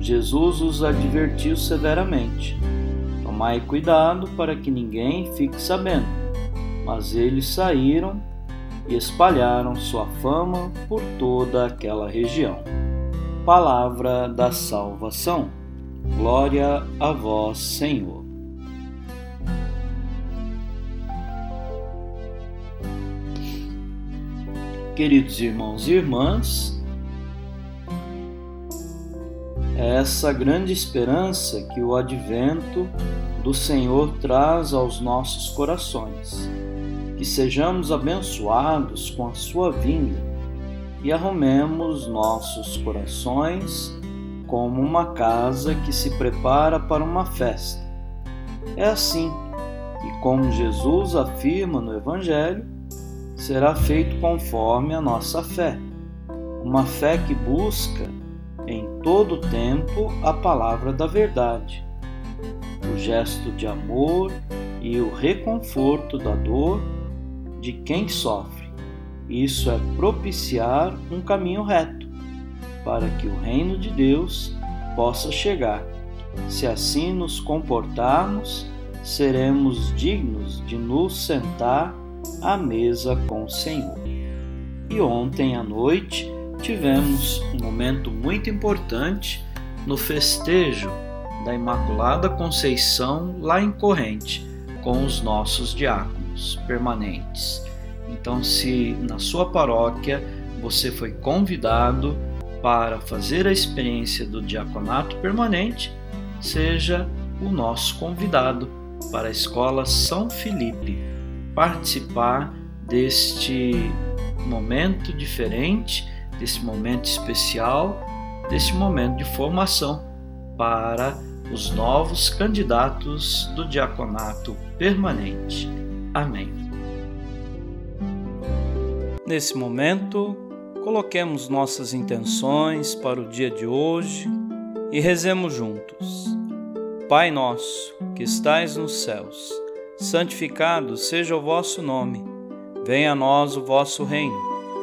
Jesus os advertiu severamente: Tomai cuidado para que ninguém fique sabendo. Mas eles saíram e espalharam sua fama por toda aquela região. Palavra da salvação. Glória a vós, Senhor. Queridos irmãos e irmãs, é essa grande esperança que o advento do Senhor traz aos nossos corações. Que sejamos abençoados com a sua vinda e arrumemos nossos corações como uma casa que se prepara para uma festa. É assim que, como Jesus afirma no Evangelho, será feito conforme a nossa fé. Uma fé que busca em todo tempo a palavra da verdade, o gesto de amor e o reconforto da dor de quem sofre. Isso é propiciar um caminho reto para que o reino de Deus possa chegar. Se assim nos comportarmos, seremos dignos de nos sentar à mesa com o Senhor. E ontem à noite tivemos um momento muito importante no festejo da Imaculada Conceição lá em Corrente, com os nossos diáconos permanentes. Então, se na sua paróquia você foi convidado para fazer a experiência do diaconato permanente, seja o nosso convidado para a Escola São Felipe participar deste momento diferente desse momento especial, desse momento de formação para os novos candidatos do diaconato permanente. Amém. Nesse momento, coloquemos nossas intenções para o dia de hoje e rezemos juntos. Pai nosso, que estais nos céus, santificado seja o vosso nome. Venha a nós o vosso reino